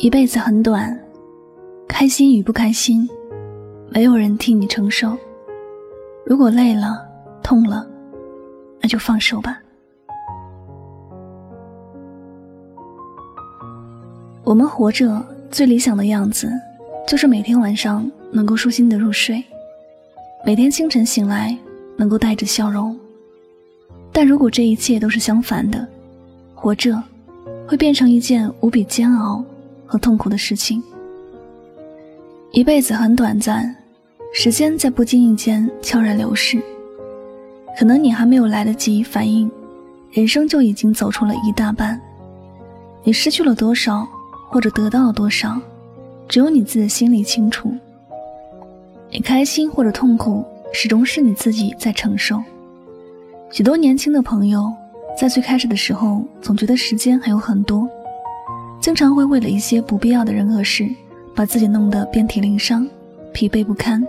一辈子很短，开心与不开心，没有人替你承受。如果累了、痛了，那就放手吧。我们活着最理想的样子，就是每天晚上能够舒心的入睡，每天清晨醒来能够带着笑容。但如果这一切都是相反的，活着会变成一件无比煎熬。和痛苦的事情。一辈子很短暂，时间在不经意间悄然流逝。可能你还没有来得及反应，人生就已经走出了一大半。你失去了多少，或者得到了多少，只有你自己心里清楚。你开心或者痛苦，始终是你自己在承受。许多年轻的朋友，在最开始的时候，总觉得时间还有很多。经常会为了一些不必要的人和事，把自己弄得遍体鳞伤、疲惫不堪。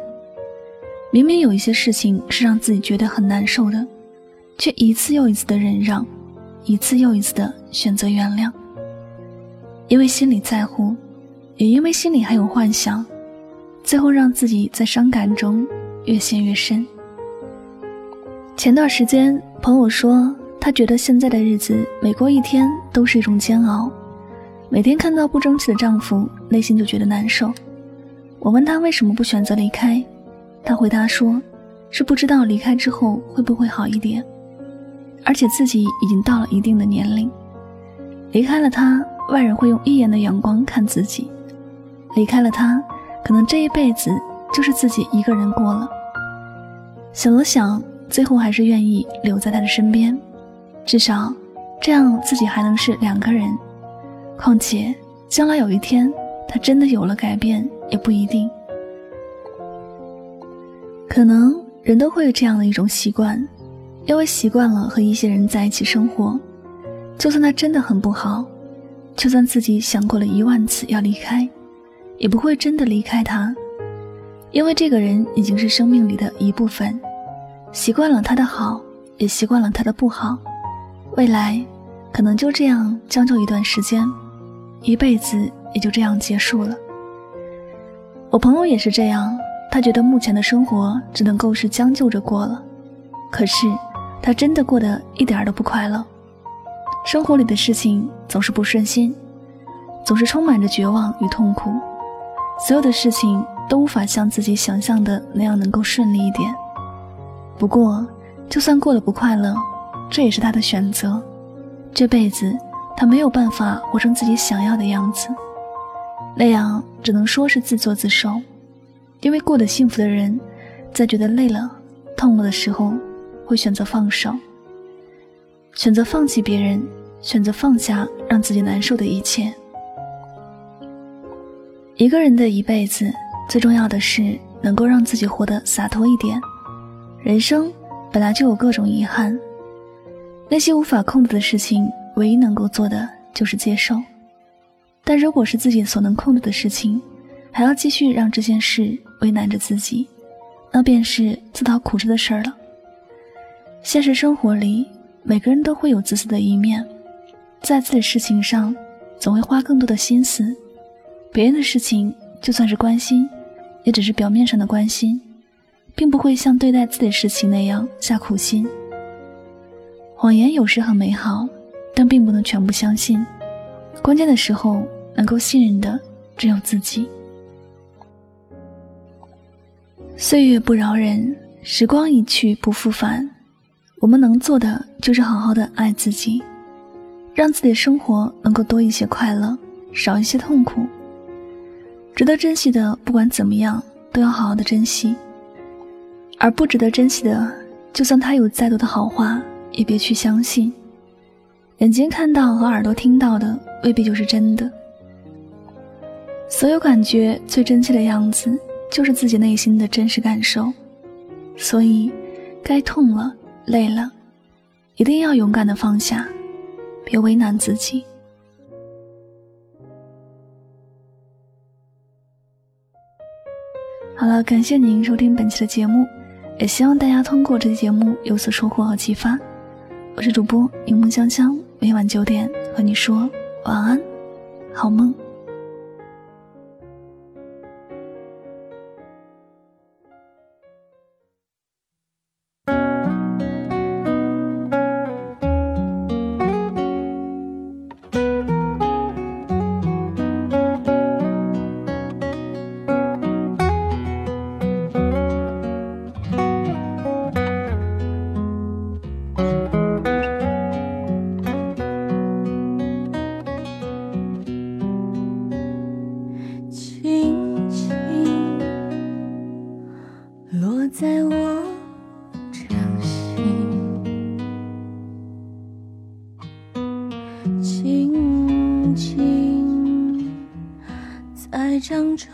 明明有一些事情是让自己觉得很难受的，却一次又一次的忍让，一次又一次的选择原谅。因为心里在乎，也因为心里还有幻想，最后让自己在伤感中越陷越深。前段时间，朋友说，他觉得现在的日子每过一天都是一种煎熬。每天看到不争气的丈夫，内心就觉得难受。我问他为什么不选择离开，他回答说：“是不知道离开之后会不会好一点，而且自己已经到了一定的年龄，离开了他，外人会用异样的眼光看自己；离开了他，可能这一辈子就是自己一个人过了。”想了想，最后还是愿意留在他的身边，至少这样自己还能是两个人。况且，将来有一天他真的有了改变，也不一定。可能人都会有这样的一种习惯，因为习惯了和一些人在一起生活，就算他真的很不好，就算自己想过了一万次要离开，也不会真的离开他，因为这个人已经是生命里的一部分，习惯了他的好，也习惯了他的不好，未来可能就这样将就一段时间。一辈子也就这样结束了。我朋友也是这样，他觉得目前的生活只能够是将就着过了。可是，他真的过得一点都不快乐。生活里的事情总是不顺心，总是充满着绝望与痛苦。所有的事情都无法像自己想象的那样能够顺利一点。不过，就算过得不快乐，这也是他的选择。这辈子。他没有办法活成自己想要的样子，那样只能说是自作自受。因为过得幸福的人，在觉得累了、痛了的时候，会选择放手，选择放弃别人，选择放下让自己难受的一切。一个人的一辈子，最重要的是能够让自己活得洒脱一点。人生本来就有各种遗憾，那些无法控制的事情。唯一能够做的就是接受，但如果是自己所能控制的事情，还要继续让这件事为难着自己，那便是自讨苦吃的事儿了。现实生活里，每个人都会有自私的一面，在自己的事情上总会花更多的心思，别人的事情就算是关心，也只是表面上的关心，并不会像对待自己的事情那样下苦心。谎言有时很美好。但并不能全部相信，关键的时候能够信任的只有自己。岁月不饶人，时光一去不复返。我们能做的就是好好的爱自己，让自己的生活能够多一些快乐，少一些痛苦。值得珍惜的，不管怎么样，都要好好的珍惜；而不值得珍惜的，就算他有再多的好话，也别去相信。眼睛看到和耳朵听到的未必就是真的。所有感觉最真切的样子，就是自己内心的真实感受。所以，该痛了、累了，一定要勇敢的放下，别为难自己。好了，感谢您收听本期的节目，也希望大家通过这期节目有所收获和启发。我是主播柠檬香香。每晚九点和你说晚安，好梦。掌中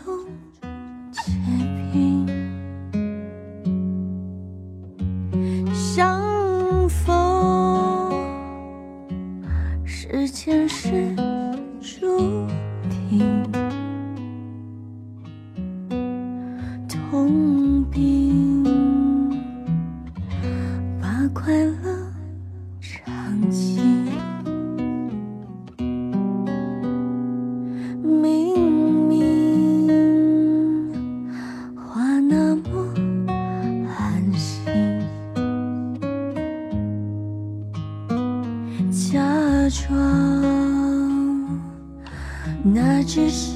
只是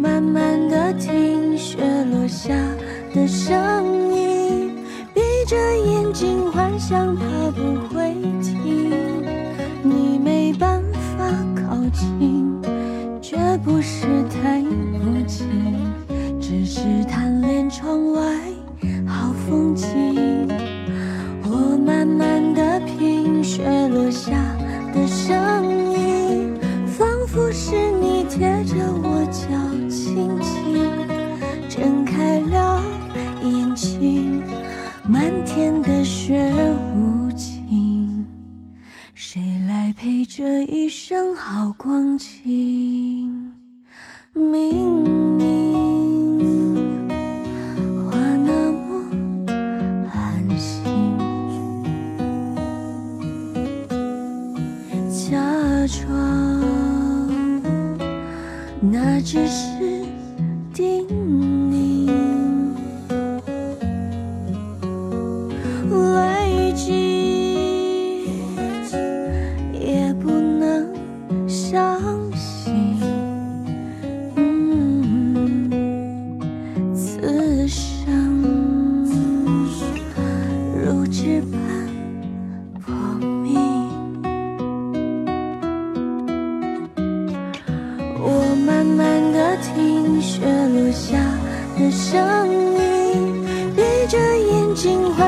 慢慢的听雪落下的声音，闭着眼睛幻想它不会停。你没办法靠近，绝不是太无情，只是贪恋窗外好风景。陪着一生好光景？明明话那么寒心，假装那只是。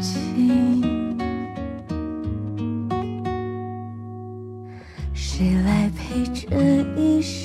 情？谁来陪这一生？